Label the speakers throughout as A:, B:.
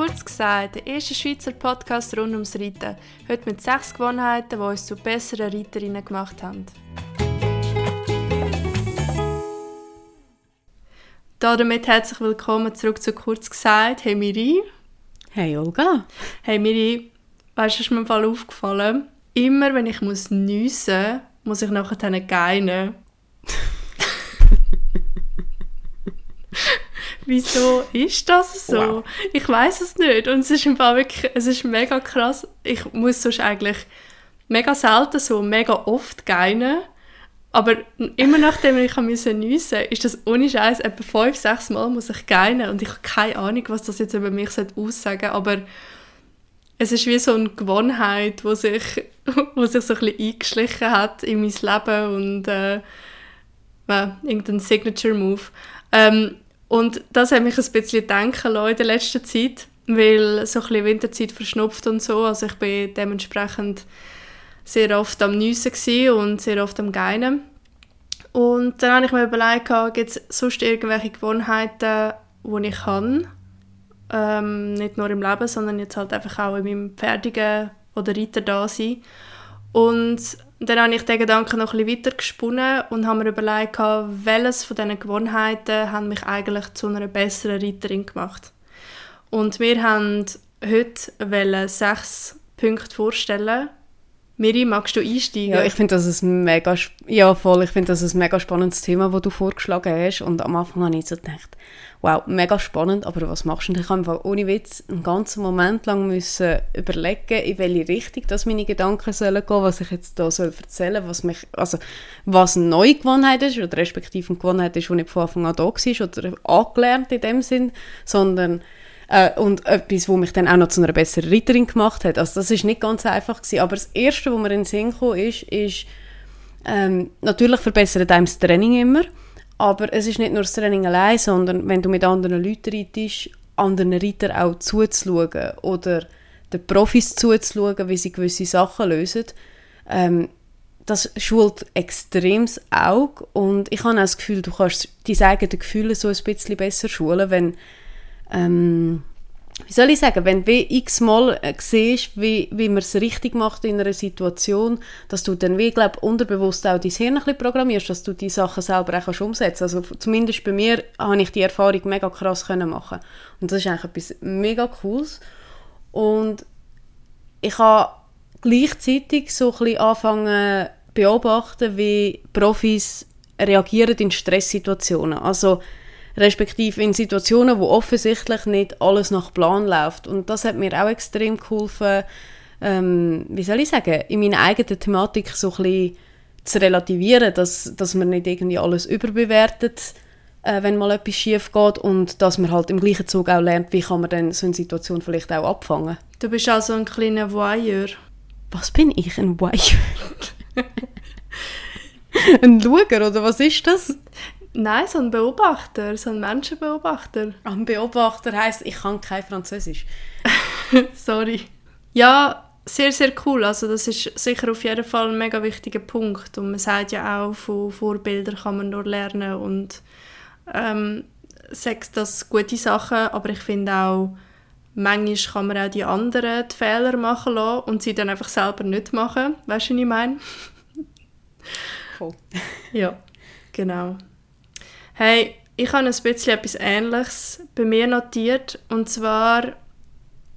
A: Kurz gesagt, der erste Schweizer Podcast rund ums Reiten. Heute mit sechs Gewohnheiten, die uns zu besseren Reiterinnen gemacht haben. Damit herzlich willkommen zurück zu Kurz gesagt. Hey Miri.
B: Hey Olga.
A: Hey Miri, weißt du, ist mir im Fall aufgefallen, immer wenn ich muss nüssen, muss ich nachher geinen. Wieso ist das so? Wow. Ich weiß es nicht. Und es ist im Fall wirklich, es ist mega krass. Ich muss sonst eigentlich mega selten so mega oft geinen. Aber immer nachdem ich nüssen musste, ist das ohne Scheiß etwa fünf, sechs Mal muss ich geinen. Und ich habe keine Ahnung, was das jetzt über mich aussagen soll. Aber es ist wie so eine Gewohnheit, die sich, wo sich so ein bisschen eingeschlichen hat in mein Leben und äh, irgendein Signature-Move. Ähm, und das hat mich ein bisschen denken lassen in der letzten Zeit, weil so ein bisschen Winterzeit verschnupft und so. Also ich bin dementsprechend sehr oft am Nüssen und sehr oft am Geinen. Und dann habe ich mir überlegt, gibt es sonst irgendwelche Gewohnheiten, die ich habe? Ähm, nicht nur im Leben, sondern jetzt halt einfach auch in meinem Pferdigen oder Reiter da sein. Und dann habe ich den Gedanken noch ein bisschen weiter gesponnen und habe mir überlegt, welches von diesen Gewohnheiten haben mich eigentlich zu einer besseren Reiterin gemacht. Und wir haben heute sechs Punkte vorstellen. Miri, magst du einsteigen?
B: Ja, ich finde das ein mega, ja voll, ich finde das ein mega spannendes Thema, das du vorgeschlagen hast. Und am Anfang habe ich so gedacht, wow, mega spannend, aber was machst du? Und ich habe einfach ohne Witz einen ganzen Moment lang müssen überlegen, in welche Richtung dass meine Gedanken sollen gehen, was ich jetzt da soll erzählen, was mich, also was eine neue Gewohnheit ist oder respektive eine Gewohnheit ist, die nicht von Anfang an da war oder angelernt in dem Sinn, sondern äh, und etwas, wo mich dann auch noch zu einer besseren Reiterin gemacht hat. Also das ist nicht ganz einfach gewesen. Aber das Erste, was mir in den Sinn kam, ist, ist ähm, natürlich verbessert einem das Training immer, aber es ist nicht nur das Training allein, sondern wenn du mit anderen Leuten reitest, anderen Reitern auch zuzuschauen oder den Profis zuzuschauen, wie sie gewisse Sachen lösen, ähm, das schult extrem das Auge und ich habe auch das Gefühl, du kannst deine eigenen Gefühle so ein bisschen besser schulen, wenn ähm, wie soll ich sagen, wenn du x-mal äh, siehst, wie, wie man es richtig macht in einer Situation, dass du dann, wie glaub, unterbewusst auch dein Hirn ein bisschen programmierst, dass du die Sachen selber auch kannst umsetzen. Also zumindest bei mir habe ich die Erfahrung mega krass können machen Und das ist eigentlich etwas mega Cooles. Und ich habe gleichzeitig so ein bisschen angefangen beobachten, wie Profis reagieren in Stresssituationen. Also respektive in Situationen, wo offensichtlich nicht alles nach Plan läuft. Und das hat mir auch extrem geholfen, ähm, wie soll ich sagen, in meiner eigenen Thematik so ein bisschen zu relativieren, dass, dass man nicht irgendwie alles überbewertet, äh, wenn mal etwas schief geht und dass man halt im gleichen Zug auch lernt, wie kann man dann so eine Situation vielleicht auch abfangen.
A: Du bist also ein kleiner Voyeur.
B: Was bin ich, ein Voyeur? ein Schauer, oder was ist das?
A: Nein, so ein Beobachter, so ein Menschenbeobachter.
B: Ein Beobachter heisst, ich kann kein Französisch.
A: Sorry. Ja, sehr, sehr cool. Also das ist sicher auf jeden Fall ein mega wichtiger Punkt. Und man sagt ja auch, von Vorbildern kann man nur lernen und ähm, sagt das gute Sachen, aber ich finde auch, manchmal kann man auch die anderen die Fehler machen lassen und sie dann einfach selber nicht machen. Weißt du, was ich meine?
B: Voll.
A: ja, genau. Hey, ich habe ein bisschen etwas Ähnliches bei mir notiert. Und zwar,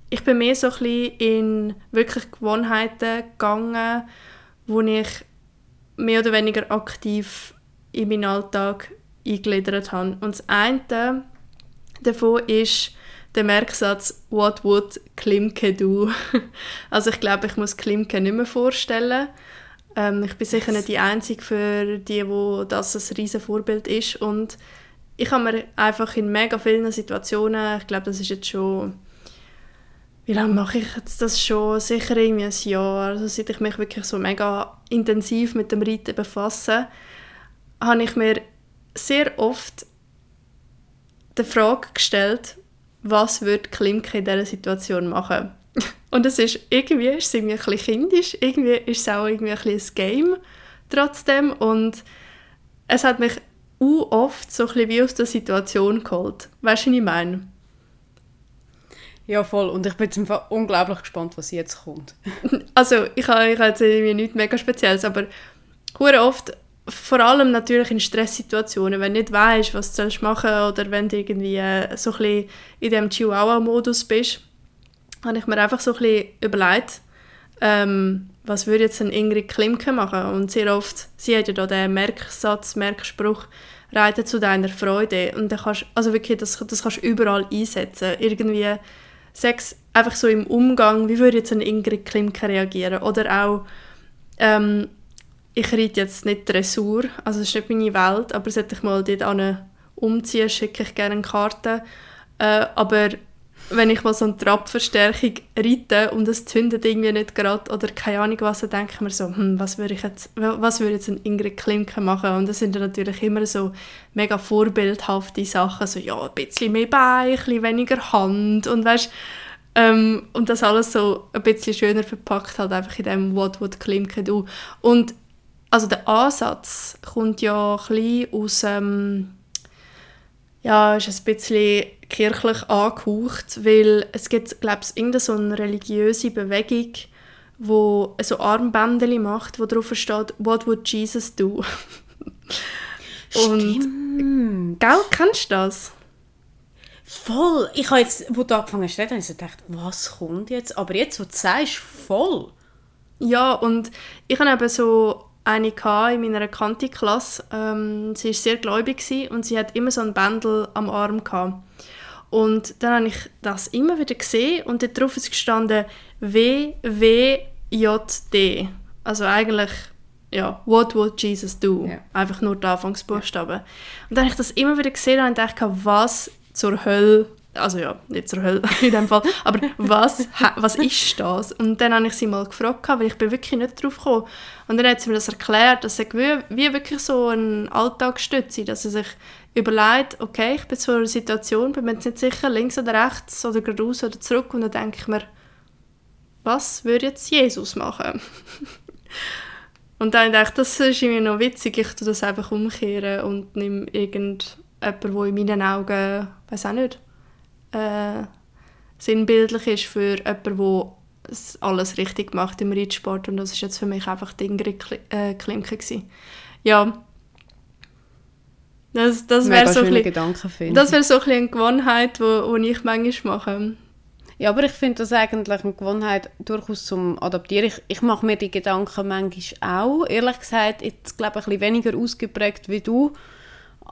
A: ich bin mehr so ein bisschen in wirklich Gewohnheiten gegangen, wo ich mehr oder weniger aktiv in meinen Alltag eingegliedert habe. Und das eine davon ist der Merksatz «What would Klimke do?» Also ich glaube, ich muss Klimke nicht mehr vorstellen. Ähm, ich bin sicher nicht die Einzige für die, wo das ein riesen Vorbild ist. Und ich habe mir einfach in mega vielen Situationen, ich glaube, das ist jetzt schon, wie lange mache ich jetzt das schon? Sicher irgendwie ein Jahr. Also seit ich mich wirklich so mega intensiv mit dem Reiten befasse, habe ich mir sehr oft die Frage gestellt, was würde Klimke in dieser Situation machen? Und es ist, irgendwie ist es irgendwie ein bisschen kindisch, irgendwie ist es auch irgendwie ein, bisschen ein Game trotzdem und es hat mich oft so ein bisschen wie aus der Situation geholt. Weißt du, was ich meine?
B: Ja, voll. Und ich bin jetzt unglaublich gespannt, was jetzt kommt.
A: also, ich habe, ich habe jetzt irgendwie nichts mega Spezielles, aber sehr oft, vor allem natürlich in Stresssituationen, wenn du nicht weißt, was du machen sollst oder wenn du irgendwie äh, so ein bisschen in diesem Chihuahua-Modus bist, habe ich mir einfach so ein bisschen überlegt, ähm, was würde jetzt ein Ingrid Klimke machen? Und sehr oft, sie hat ja da den Merksatz, Merkspruch, reite zu deiner Freude. Und dann kannst, also wirklich, das, das kannst du überall einsetzen. Irgendwie, Sex einfach so im Umgang, wie würde jetzt ein Ingrid Klimke reagieren? Oder auch, ähm, ich reite jetzt nicht Dressur, also das ist nicht meine Welt, aber sollte ich mal dort umziehen, schicke ich gerne eine Karte. Äh, aber wenn ich mal so eine Trabverstärkung reite und es zündet irgendwie nicht gerade oder keine Ahnung was, dann denke ich mir so, hm, was würde ich jetzt, was würde jetzt ein Ingrid Klimke machen? Und das sind natürlich immer so mega vorbildhafte Sachen, so ja, ein bisschen mehr Bein, ein bisschen weniger Hand und weißt, ähm, und das alles so ein bisschen schöner verpackt halt einfach in dem What would Klimke do. Und also der Ansatz kommt ja ein bisschen aus ähm, ja, ist ein bisschen kirchlich angehaucht, weil es gibt, glaube ich, irgendeine so eine religiöse Bewegung, wo so Armbänder macht, wo drauf steht «What would Jesus do?» Und,
B: Stimmt.
A: Gell, kennst du das?
B: Voll. Ich habe jetzt, wo du angefangen hast zu reden, habe ich so gedacht, was kommt jetzt? Aber jetzt, wo du sagst, voll.
A: Ja, und ich habe eben so eine in meiner Kanti-Klasse. Ähm, sie war sehr gläubig und sie hat immer so ein Bändel am Arm. Gehabt. Und dann habe ich das immer wieder gesehen und dort drauf ist gestanden WWJD. Also eigentlich, ja, What would Jesus do? Ja. Einfach nur die Anfangsbuchstaben. Ja. Und dann habe ich das immer wieder gesehen und dachte, was zur Hölle also ja, nicht zur Hölle in dem Fall, aber was, was ist das? Und dann habe ich sie mal gefragt, weil ich bin wirklich nicht drauf gekommen. Und dann hat sie mir das erklärt, dass es wie, wie wirklich so ein Alltagsstütze, dass sie sich überlegt, okay, ich bin in so einer Situation, bin mir jetzt nicht sicher, links oder rechts oder geradeaus oder zurück und dann denke ich mir, was würde jetzt Jesus machen? und dann dachte ich, das ist irgendwie noch witzig, ich tue das einfach umkehren und nehme irgendjemanden, der in meinen Augen, weiß auch nicht, äh, sinnbildlich ist für jemanden, der alles richtig macht im Reitsport und das ist jetzt für mich einfach die Ingrid äh, Klimke gewesen. Ja, das, das wäre so, ein das wär so ein eine Gewohnheit, die ich manchmal mache.
B: Ja, aber ich finde das eigentlich eine Gewohnheit durchaus zum Adaptieren. Ich, ich mache mir die Gedanken manchmal auch, ehrlich gesagt, jetzt glaube ich ein bisschen weniger ausgeprägt wie du.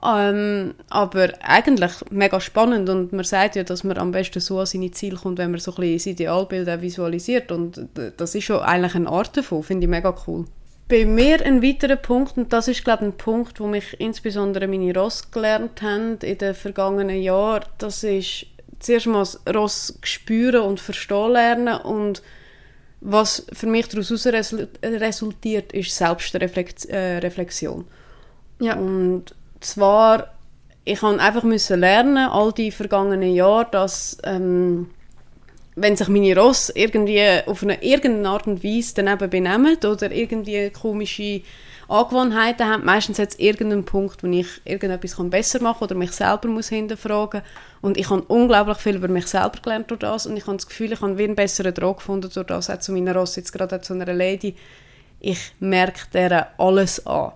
B: Ähm, aber eigentlich mega spannend und man sagt ja, dass man am besten so an seine Ziele kommt, wenn man so ein bisschen das Idealbild auch visualisiert und das ist schon eigentlich eine Art davon, finde ich mega cool. Bei mir ein weiterer Punkt, und das ist glaube ich ein Punkt, wo mich insbesondere meine Ross gelernt haben in den vergangenen Jahren, das ist zuerst mal das Ross spüren und verstehen lernen und was für mich daraus resultiert, ist Selbstreflexion. Äh, ja. Und zwar, ich musste einfach müssen lernen, all die vergangenen Jahre, dass ähm, wenn sich meine Ross irgendwie auf eine irgendeine Art und Weise daneben benehmen oder irgendwie komische Angewohnheiten haben, meistens hat es irgendeinen Punkt, wo ich irgendetwas besser machen kann oder mich selber muss hinterfragen und ich habe unglaublich viel über mich selber gelernt durch das und ich habe das Gefühl, ich habe wie einen besseren Draht gefunden durch das, auch zu meiner Ross, jetzt gerade zu einer Lady, ich merke der alles an.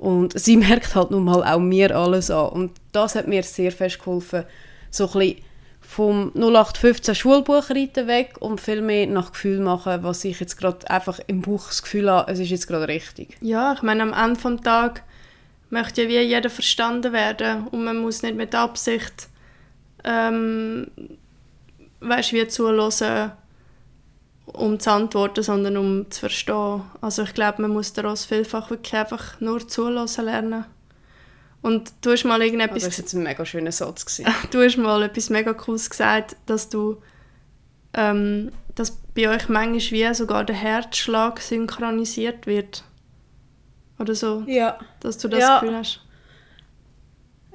B: Und sie merkt halt nun mal auch mir alles an. Und das hat mir sehr fest geholfen, so ein bisschen vom 0815 Schulbuchreiten weg und viel mehr nach Gefühl machen, was ich jetzt gerade einfach im Buch das Gefühl habe, es ist jetzt gerade richtig.
A: Ja, ich meine, am Ende des Tages möchte ja wie jeder verstanden werden und man muss nicht mit Absicht ähm, weißt, wie zuhören, um zu antworten, sondern um zu verstehen. Also ich glaube, man muss daraus vielfach wirklich einfach nur zulassen lernen. Und du hast mal irgendetwas... Oh,
B: das war jetzt ein mega schöner Satz.
A: du hast mal etwas mega Cooles gesagt, dass du... Ähm, dass bei euch manchmal wie sogar der Herzschlag synchronisiert wird. Oder so.
B: Ja.
A: Dass du das ja. Gefühl hast.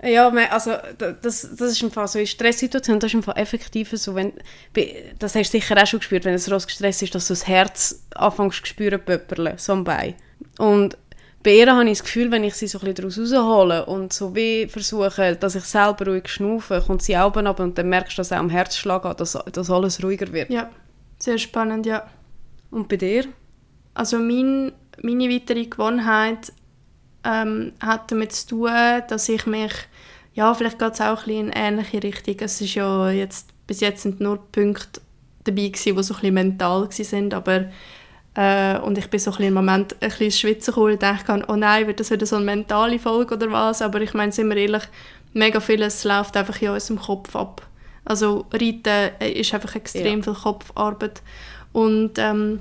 B: Ja, also das, das ist im Fall so in Stresssituationen, das ist im Fall effektiv so, wenn, das hast du sicher auch schon gespürt, wenn es raus gestresst ist, dass du das Herz anfängst zu spüren, pöpperle, so am Bein. Und bei ihr habe ich das Gefühl, wenn ich sie so ein bisschen daraus raushole und so wie versuche, dass ich selber ruhig schnaufe, kommt sie auch ab und dann merkst du, dass auch am Herzschlag hat, dass, dass alles ruhiger wird.
A: Ja, sehr spannend, ja.
B: Und bei dir?
A: Also mein, meine weitere Gewohnheit ähm, hat damit zu tun, dass ich mich, ja, vielleicht geht es auch ein bisschen in ähnliche Richtung. Es ist ja jetzt, bis jetzt sind nur Punkte dabei gewesen, die so ein bisschen mental sind, aber äh, und ich bin so ein bisschen im Moment ein bisschen schwitzen gekommen und dachte, oh nein, wird das wieder so eine mentale Folge oder was? Aber ich meine, sind wir ehrlich, mega vieles läuft einfach in unserem Kopf ab. Also Reiten ist einfach extrem ja. viel Kopfarbeit. Und ähm,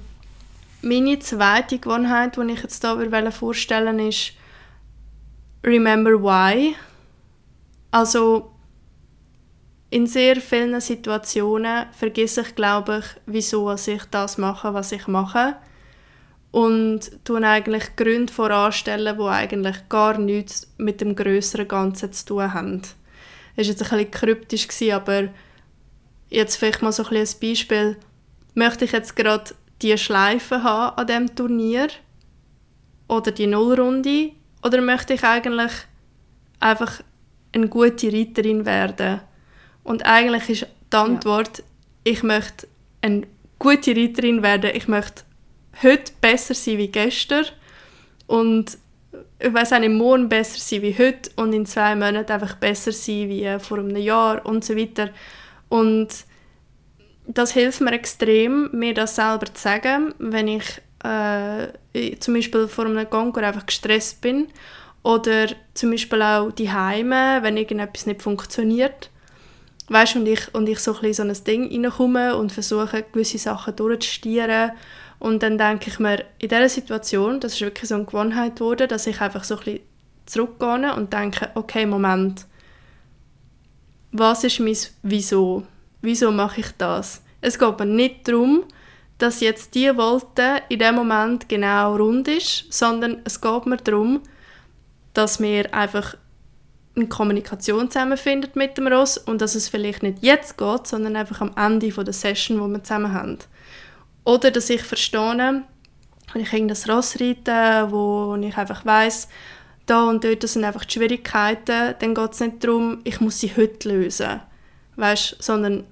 A: meine zweite Gewohnheit, die ich jetzt hier vorstellen will, ist Remember Why. Also in sehr vielen Situationen vergesse ich, glaube ich, wieso ich das mache, was ich mache. Und tun eigentlich Gründe voranstellen, die eigentlich gar nichts mit dem größeren Ganzen zu tun haben. Es war jetzt ein bisschen kryptisch, aber jetzt vielleicht mal so ein, ein Beispiel. Möchte ich jetzt gerade die Schleife haben an diesem Turnier? Oder die Nullrunde? Oder möchte ich eigentlich einfach eine gute Reiterin werden? Und eigentlich ist die Antwort, ja. ich möchte eine gute Reiterin werden, ich möchte heute besser sein wie gestern und ich weiß auch nicht, morgen besser sein wie heute und in zwei Monaten einfach besser sein wie vor einem Jahr und so weiter. Und das hilft mir extrem, mir das selber zu sagen, wenn ich äh, zum Beispiel vor einem Konkur einfach gestresst bin oder zum Beispiel auch die Heime, wenn irgendetwas nicht funktioniert weißt, und ich, und ich so ein, so ein Ding reinkomme und versuche, gewisse Sachen durchzustieren. Und dann denke ich mir, in dieser Situation, das ist wirklich so eine Gewohnheit geworden, dass ich einfach so ein bisschen zurückgehe und denke, okay, Moment, was ist mein Wieso? Wieso mache ich das? Es geht mir nicht darum, dass jetzt die Wolte in dem Moment genau rund ist, sondern es geht mir darum, dass wir einfach eine Kommunikation zusammenfindet mit dem Ross und dass es vielleicht nicht jetzt geht, sondern einfach am Ende der Session, wo wir zusammen haben. Oder dass ich verstehe, wenn ich irgendein Ross reite, wo ich einfach weiß, da und dort sind einfach die Schwierigkeiten, dann geht es nicht darum, ich muss sie heute lösen, weißt, sondern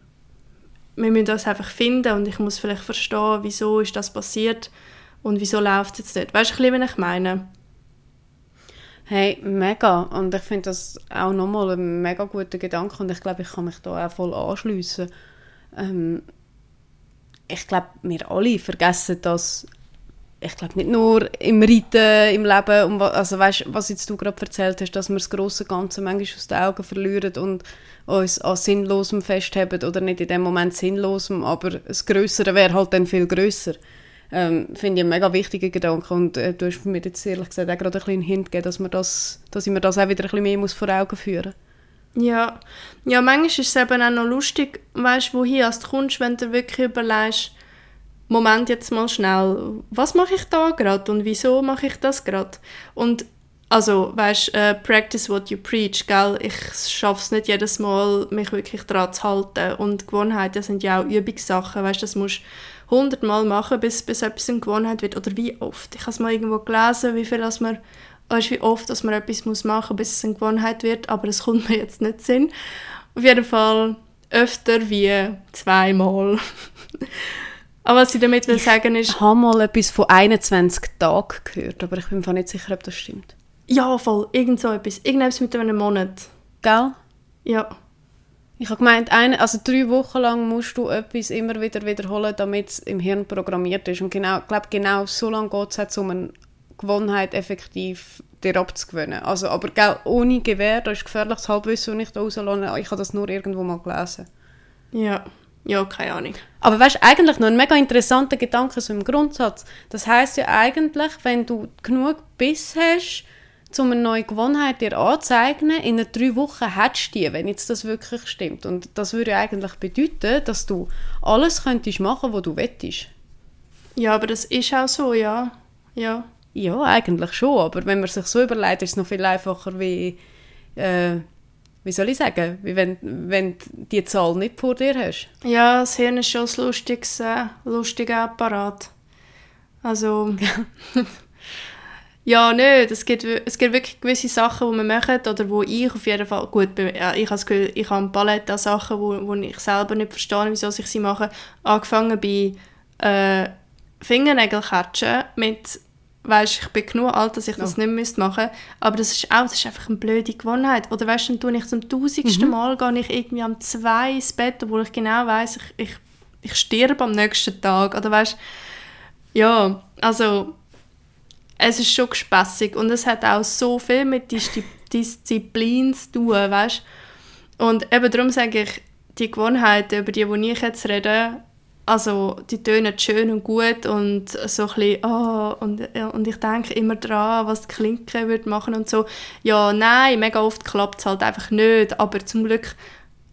A: wir müssen das einfach finden und ich muss vielleicht verstehen, wieso ist das passiert und wieso läuft es jetzt nicht. Weißt du, was ich meine?
B: Hey, mega. Und ich finde das auch nochmal ein mega guter Gedanke und ich glaube, ich kann mich da auch voll anschliessen. Ähm, ich glaube, wir alle vergessen das. Ich glaube nicht nur im Reiten, im Leben, um, also weißt, was jetzt du gerade erzählt hast, dass wir das große Ganze manchmal aus den Augen verlieren und uns an Sinnlosem festhalten oder nicht in dem Moment Sinnlosem, aber das Größere wäre halt dann viel größer. Ähm, Finde ich einen mega wichtigen Gedanke und äh, du hast mir jetzt ehrlich gesagt auch gerade ein bisschen Hint gegeben, dass, man das, dass ich mir das auch wieder ein bisschen mehr muss vor Augen führen
A: muss. Ja. ja, manchmal ist es eben auch noch lustig, weißt du, wohin du kommst, wenn du wirklich überlegst, Moment jetzt mal schnell, was mache ich da gerade und wieso mache ich das gerade? Und also, weißt du, uh, practice what you preach, gell? Ich schaffe es nicht jedes Mal, mich wirklich daran zu halten. Und Gewohnheiten sind ja auch Übungssachen, weißt du, das musst 100 Mal machen, bis, bis etwas eine Gewohnheit wird. Oder wie oft. Ich habe es mal irgendwo gelesen, wie viel dass man, weißt, wie oft dass man etwas muss machen muss, bis es eine Gewohnheit wird. Aber es kommt mir jetzt nicht Sinn. Auf jeden Fall öfter wie zweimal. aber was ich damit will sagen ist...
B: Ich habe mal etwas von 21 Tagen gehört, aber ich bin mir nicht sicher, ob das stimmt.
A: Ja, voll. Irgend so etwas. Irgendetwas mit einem Monat.
B: Gell?
A: Ja.
B: Ich habe gemeint, eine, also drei Wochen lang musst du etwas immer wieder wiederholen, damit es im Hirn programmiert ist. Und genau, ich glaube, genau so lange geht es, um eine Gewohnheit effektiv dir abzugewöhnen. Also, aber gell, ohne Gewehr, das ist gefährliches Halbwissen, das ich da rauslasse. Ich habe das nur irgendwo mal gelesen.
A: Ja, ja, keine Ahnung.
B: Aber weißt du, eigentlich noch ein mega interessanter Gedanke so im Grundsatz. Das heißt ja eigentlich, wenn du genug Biss hast, um eine neue Gewohnheit dir anzueignen, in drei Wochen hättest du die, wenn jetzt das wirklich stimmt. Und das würde eigentlich bedeuten, dass du alles könntest machen, was du wettest.
A: Ja, aber das ist auch so, ja. Ja.
B: Ja, eigentlich schon. Aber wenn man sich so überlegt, ist es noch viel einfacher, wie, äh, wie soll ich sagen, wie wenn, wenn du die Zahl nicht vor dir hast.
A: Ja, das Hirn ist schon ein lustiges, äh, lustiger Apparat. Also... Ja, nicht. Es gibt, es gibt wirklich gewisse Sachen, die man macht oder wo ich auf jeden Fall, gut, ja, ich habe das Gefühl, ich habe eine Palette an Sachen, wo, wo ich selber nicht verstehe, wieso ich sie mache. Angefangen bei äh, Fingernägelkatschen mit, weißt ich bin genug alt, dass ich das ja. nicht machen müsste, aber das ist auch, das ist einfach eine blöde Gewohnheit. Oder weißt du, dann tue ich zum tausendsten mhm. Mal, gehe ich irgendwie am zwei ins Bett, obwohl ich genau weiß ich, ich, ich sterbe am nächsten Tag. Oder weißt ja, also es ist schon gespässig und es hat auch so viel mit Disziplin zu tun, weißt? Und eben darum sage ich, die Gewohnheiten, über die, die ich jetzt rede, also die tönen schön und gut und so ein bisschen, oh, und, und ich denke immer daran, was die Klinke würde machen und so. Ja, nein, mega oft klappt es halt einfach nicht, aber zum Glück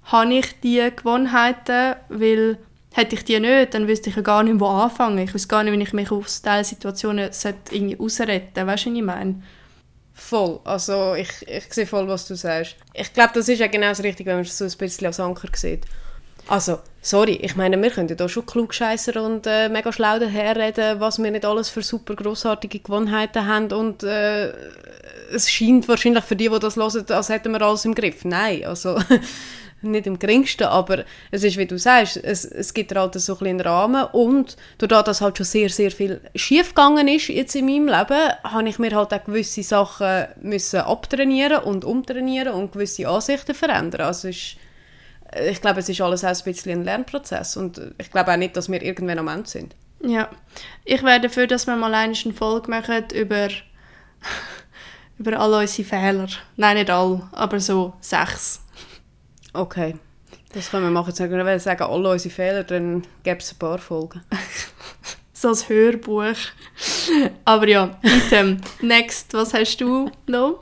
A: habe ich diese Gewohnheiten, weil Hätte ich die nicht, dann wüsste ich ja gar nicht, wo anfangen. Ich wüsste gar nicht, wie ich mich aus diesen Situationen irgendwie ausretten sollte. Weißt du, was ich meine?
B: Voll. Also ich, ich sehe voll, was du sagst. Ich glaube, das ist ja genau das Richtige, wenn man es so ein bisschen als Anker sieht. Also, sorry, ich meine, wir können ja schon klugscheisser und äh, mega schlau daherreden, was wir nicht alles für super grossartige Gewohnheiten haben und äh, es scheint wahrscheinlich für die, die das hören, als hätten wir alles im Griff. Nein, also nicht im geringsten, aber es ist, wie du sagst, es, es gibt halt so ein einen Rahmen und dadurch, dass halt schon sehr, sehr viel schief gegangen ist jetzt in meinem Leben, habe ich mir halt auch gewisse Sachen müssen abtrainieren und umtrainieren und gewisse Ansichten verändern. Also ist, ich glaube, es ist alles auch ein bisschen ein Lernprozess und ich glaube auch nicht, dass wir irgendwann am Ende sind.
A: Ja, ich wäre dafür, dass wir mal eine Folge machen über über all unsere Fehler. Nein, nicht all, aber so sechs.
B: Okay. Das können wir machen. Jetzt wenn wir sagen, alle unsere Fehler, dann gäbe es ein paar Folgen.
A: so ein Hörbuch. Aber ja, Item. Next, was hast du noch?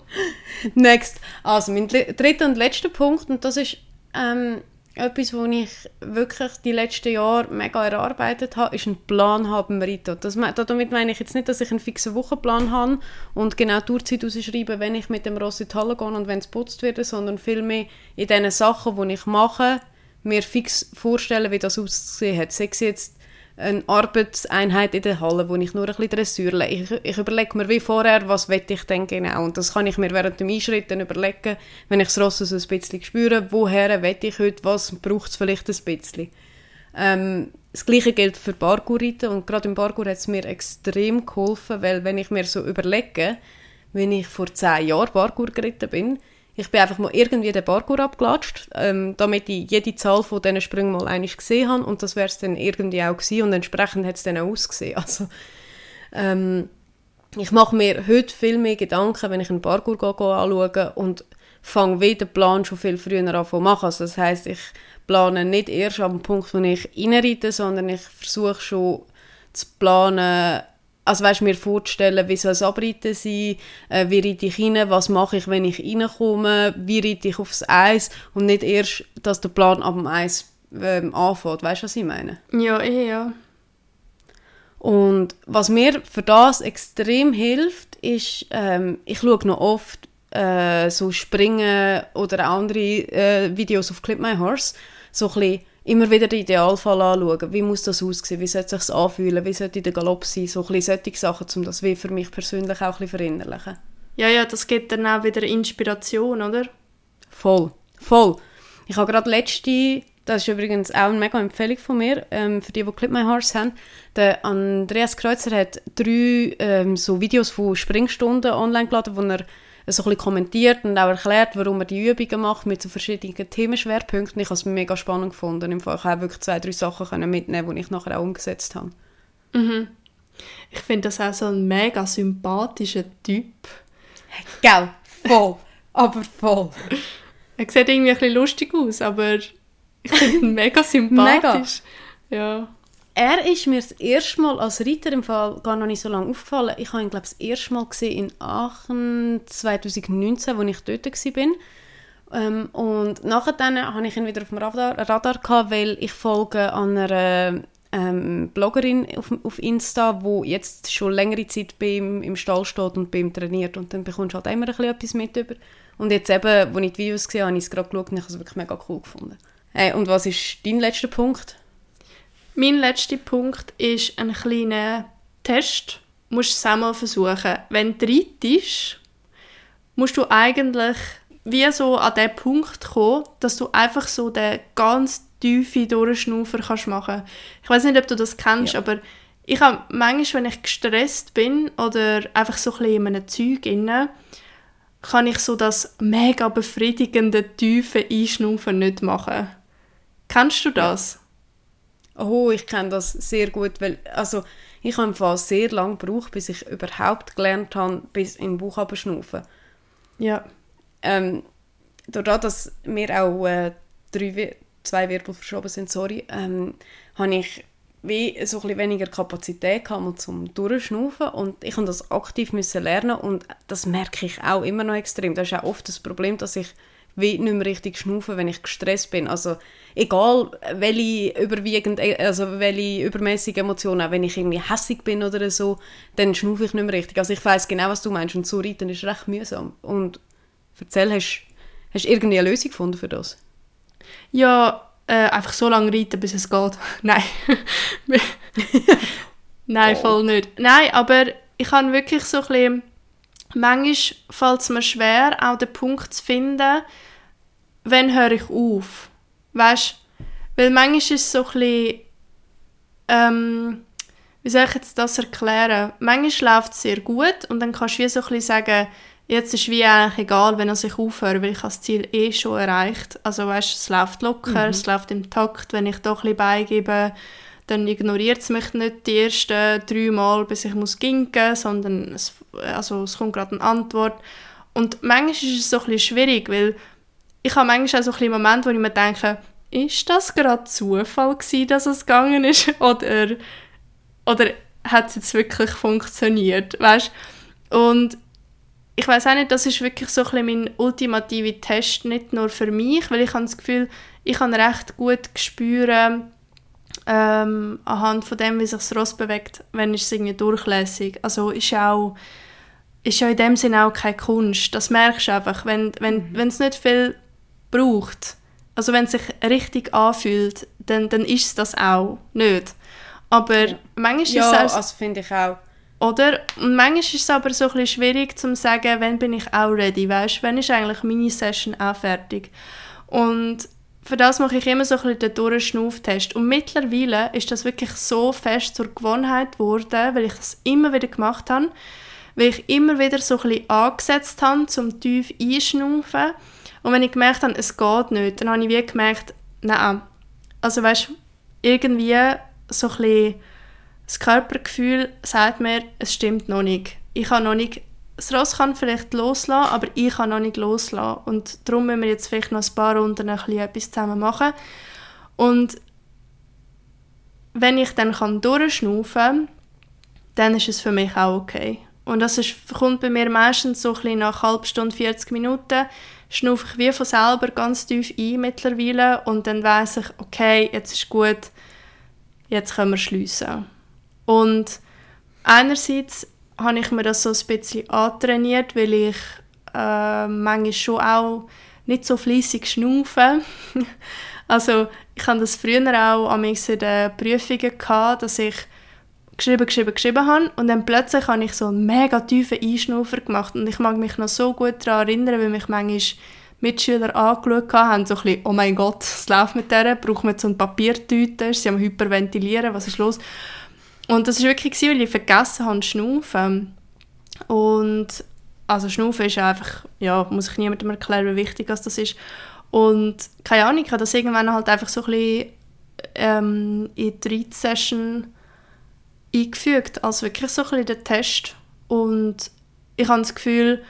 B: Next. Also mein dritter und letzter Punkt, und das ist ähm, etwas, was ich wirklich die letzten Jahre mega erarbeitet habe, ist ein Plan haben, Rito. Das, damit meine ich jetzt nicht, dass ich einen fixen Wochenplan habe und genau die Uhrzeit rausschreibe, wenn ich mit dem Ross in die Halle gehe und wenn es putzt wird, sondern vielmehr in den Sachen, die ich mache, mir fix vorstellen, wie das aussehen hat. Sei es jetzt eine Arbeitseinheit in der Halle, wo ich nur ein bisschen Dressur lege. Ich, ich überlege mir wie vorher, was will ich denn genau. Und das kann ich mir während dem Einschritten überlegen, wenn ich das Ross so ein bisschen spüre, woher will ich heute, was braucht es vielleicht ein bisschen. Ähm, das Gleiche gilt für Parkour-Reiten und gerade im Parkour hat es mir extrem geholfen, weil wenn ich mir so überlege, wenn ich vor zehn Jahren Parkour geritten bin, ich bin einfach mal irgendwie den Parkour abgelatscht, ähm, damit ich jede Zahl von diesen Sprüngen mal einmal gesehen habe und das wäre es dann irgendwie auch gewesen und entsprechend hat es dann auch ausgesehen. Also, ähm, ich mache mir heute viel mehr Gedanken, wenn ich einen Parkour anschaue und fange wieder den Plan schon viel früher an zu machen. Also das heißt, ich plane nicht erst am Punkt, wo ich reinreite, sondern ich versuche schon zu planen, also weißt, mir vorzustellen, wie soll es abreiten sein, äh, wie reite ich rein, was mache ich, wenn ich reinkomme, wie reite ich aufs Eis und nicht erst, dass der Plan ab dem Eis ähm, anfängt. Weißt du, was ich meine?
A: Ja, eh, ja.
B: Und was mir für das extrem hilft, ist, ähm, ich schaue noch oft äh, so Springen oder andere äh, Videos auf Clip My Horse, so ein bisschen immer wieder den Idealfall anschauen. Wie muss das aussehen? Wie sollte es sich anfühlen? Wie sollte der Galopp sein? So ein bisschen solche Sachen, um das wie für mich persönlich auch ein bisschen verinnerlichen.
A: Ja, ja, das gibt dann auch wieder Inspiration, oder?
B: Voll, voll. Ich habe gerade letzte, das ist übrigens auch eine mega Empfehlung von mir, ähm, für die, die Clip My Horse haben, der Andreas Kreuzer hat drei ähm, so Videos von Springstunden online geladen, wo er so ein bisschen kommentiert und auch erklärt, warum er die Übungen macht mit so verschiedenen Themenschwerpunkten. Ich habe es mega spannend gefunden. Im Fall, ich habe wirklich zwei, drei Sachen mitnehmen die ich nachher auch umgesetzt habe.
A: Mhm. Ich finde das auch so ein mega sympathischer Typ.
B: Gell, voll. aber voll.
A: Er sieht irgendwie ein bisschen lustig aus, aber ich finde ihn mega sympathisch. Mega. Ja
B: er ist mir das erste Mal als Reiter im Fall gar noch nicht so lange aufgefallen. Ich habe ihn, glaube das erste Mal gesehen in Aachen 2019, als ich dort war. Ähm, und nachher dann habe ich ihn wieder auf dem Radar, Radar gehabt, weil ich folge einer ähm, Bloggerin auf, auf Insta, die jetzt schon längere Zeit bei im Stall steht und bei ihm trainiert. Und dann bekommst du halt immer ein etwas mit über. Und jetzt eben, als ich die Videos gesehen habe, habe ich es gerade geschaut und ich habe es wirklich mega cool gefunden. Hey, und was ist dein letzter Punkt?
A: Mein letzter Punkt ist ein kleiner Test, musst du es einmal versuchen. Wenn du reitest, musst du eigentlich wie so an den Punkt kommen, dass du einfach so den ganz tiefen Durchschnaufer kannst machen. Ich weiß nicht, ob du das kennst, ja. aber ich habe manchmal, wenn ich gestresst bin oder einfach so ein bisschen in einem Zeug inne, kann ich so das mega befriedigende tiefe Einschnaufen nicht machen. Kennst du das?
B: Oh, ich kenne das sehr gut, weil also ich habe fast sehr lange gebraucht, bis ich überhaupt gelernt habe, bis in den Bauch schnaufen.
A: Ja.
B: Ähm, dadurch, dass mir auch äh, drei, zwei Wirbel verschoben sind, sorry, ähm, habe ich wie so ein weniger Kapazität gehabt zum Durchschnaufen und ich musste das aktiv müssen lernen und das merke ich auch immer noch extrem. Das ist auch oft das Problem, dass ich wie nicht mehr richtig schnaufe, wenn ich gestresst bin. Also egal, welche überwiegend, also welche übermäßige Emotionen, auch wenn ich irgendwie hässig bin oder so, dann schnaufe ich nicht mehr richtig. Also ich weiß genau, was du meinst und so reiten ist recht mühsam. Und erzähl, hast, hast du irgendwie eine Lösung gefunden für das?
A: Ja, äh, einfach so lange reiten, bis es geht. Nein. Nein, oh. voll nicht. Nein, aber ich habe wirklich so ein bisschen, manchmal fällt es mir schwer, auch den Punkt zu finden, wann höre ich auf. Weißt Weil manchmal ist es so ein bisschen, ähm, wie soll ich jetzt das erklären? Manchmal läuft es sehr gut und dann kannst du wie so ein bisschen sagen, jetzt ist wie eigentlich egal, wenn ich aufhöre, weil ich das Ziel eh schon erreicht. Also weißt, es läuft locker, mhm. es läuft im Takt. Wenn ich doch ein bisschen beigebe, dann ignoriert es mich nicht die ersten drei Mal, bis ich muss ginken, sondern es, also es kommt gerade eine Antwort. Und manchmal ist es so ein schwierig, weil ich habe manchmal auch so ein Momente, wo ich mir denke, ist das gerade Zufall gewesen, dass es gegangen ist? Oder, oder hat es jetzt wirklich funktioniert? Weißt? Und ich weiß auch nicht, das ist wirklich so ein mein ultimativer Test, nicht nur für mich, weil ich habe das Gefühl, ich kann recht gut spüren, ähm, anhand von dem, wie sich das Ross bewegt, wenn es irgendwie durchlässig. Also ist auch ist ja in dem Sinne auch keine Kunst. Das merkst du einfach, wenn wenn mhm. es nicht viel braucht, also wenn es sich richtig anfühlt, dann, dann ist es das auch nicht. Aber ja. manchmal ist
B: ja,
A: es
B: auch... also finde ich auch
A: oder? Und manchmal ist es aber so ein bisschen schwierig zu sagen, wann bin ich auch ready, weißt? Wann ist eigentlich meine Session auch fertig? Und für das mache ich immer so ein bisschen den Durchschnauftest. Und mittlerweile ist das wirklich so fest zur Gewohnheit geworden, weil ich das immer wieder gemacht habe, weil ich immer wieder so ein bisschen angesetzt habe, zum tief einschnaufen. Und wenn ich gemerkt habe, es geht nicht, dann habe ich wie gemerkt, nein, also weißt, irgendwie so ein bisschen das Körpergefühl sagt mir, es stimmt noch nicht. Ich kann noch nicht, das Ross kann vielleicht loslassen, aber ich kann noch nicht loslassen. Und darum müssen wir jetzt vielleicht noch ein paar Runden etwas zusammen machen. Und wenn ich dann kann durchschnaufen kann, dann ist es für mich auch okay. Und das ist, kommt bei mir meistens so ein bisschen nach halb Stunde, 40 Minuten, schnaufe ich wie von selber ganz tief ein mittlerweile und dann weiß ich, okay, jetzt ist gut, jetzt können wir schliessen. Und einerseits habe ich mir das so ein bisschen antrainiert, weil ich äh, manchmal schon auch nicht so fließig schnaufe. also ich hatte das früher auch an in den Prüfungen, gehabt, dass ich geschrieben, geschrieben, geschrieben habe und dann plötzlich habe ich so einen mega tiefen Einschnaufer gemacht und ich mag mich noch so gut daran erinnern, weil mich manchmal Mitschüler angeschaut haben, so ein bisschen, oh mein Gott, was läuft mit der? Braucht man so eine Papiertüte? Sie haben hyperventilieren, was ist los? Und das war wirklich, weil ich vergessen habe zu schnaufen. Und also Schnaufen ist einfach, ja, muss ich niemandem erklären, wie wichtig das ist. Und keine Ahnung, ich habe das irgendwann halt einfach so ein bisschen ähm, in die Read-Session eingefügt, als wirklich so ein bisschen der Test. Und ich habe das Gefühl,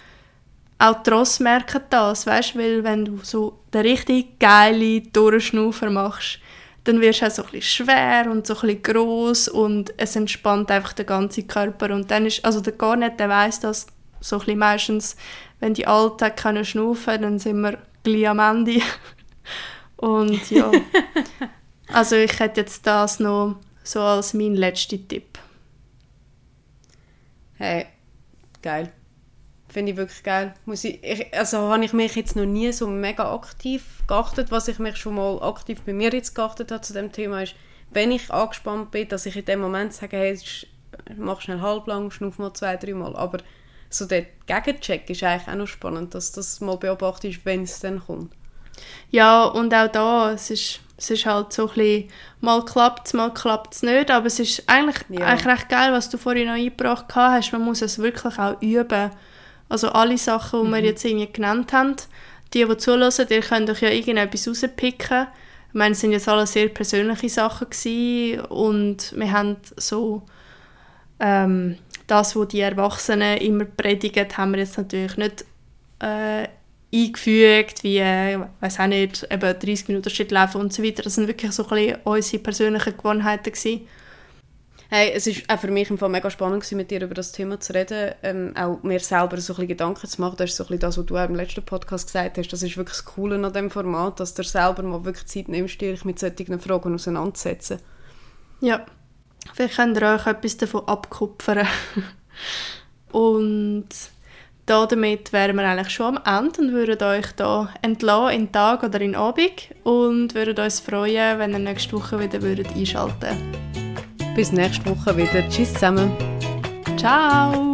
A: auch die Ross merken das, weißt, weil wenn du so den richtig geilen Durchschnaufer machst, dann wirst du auch so ein bisschen schwer und so ein bisschen gross und es entspannt einfach den ganzen Körper und dann ist, also der gar nicht, der weiss das so ein bisschen meistens, wenn die Alten können schnaufen, dann sind wir gleich am Ende. und ja, also ich hätte jetzt das noch so als mein letzter Tipp.
B: Hey, geil. Finde ich wirklich geil. Muss ich, ich, also habe ich mich jetzt noch nie so mega aktiv geachtet. Was ich mich schon mal aktiv bei mir jetzt geachtet habe zu dem Thema ist, wenn ich angespannt bin, dass ich in dem Moment sage, hey, mach schnell halblang, schnuff mal zwei, dreimal. Aber so der Gegencheck ist eigentlich auch noch spannend, dass das mal beobachtest, wenn es dann kommt.
A: Ja, und auch da, es ist, es ist halt so ein bisschen, mal klappt es, mal klappt es nicht, aber es ist eigentlich, ja. eigentlich recht geil, was du vorhin noch eingebracht hast, man muss es wirklich auch üben. Also alle Sachen, die mhm. wir jetzt irgendwie genannt haben, die, die zulassen, ihr könnt euch ja irgendetwas rauspicken. Ich meine, es sind jetzt alles sehr persönliche Sachen gewesen und wir haben so ähm, das, was die Erwachsenen immer predigen, haben wir jetzt natürlich nicht äh, eingefügt, wie, äh, weiß auch nicht, eben 30 Minuten Schritt laufen und so weiter. Das sind wirklich so ein bisschen unsere persönlichen Gewohnheiten gewesen.
B: Hey, es ist auch für mich im Fall mega spannend gewesen, mit dir über das Thema zu reden, ähm, auch mir selber so ein bisschen Gedanken zu machen. Das ist so ein bisschen das, was du auch im letzten Podcast gesagt hast. Das ist wirklich das Coole an diesem Format, dass du selber mal wirklich Zeit nimmst, dich mit solchen Fragen auseinanderzusetzen.
A: Ja, vielleicht könnt ihr euch etwas davon abkupfern. und damit wären wir eigentlich schon am Ende und würden euch hier entlassen in Tag oder in Abend und würden uns freuen, wenn ihr nächste Woche wieder würdet einschalten
B: Bis nächste Woche wieder. Tschüss zusammen.
A: Ciao.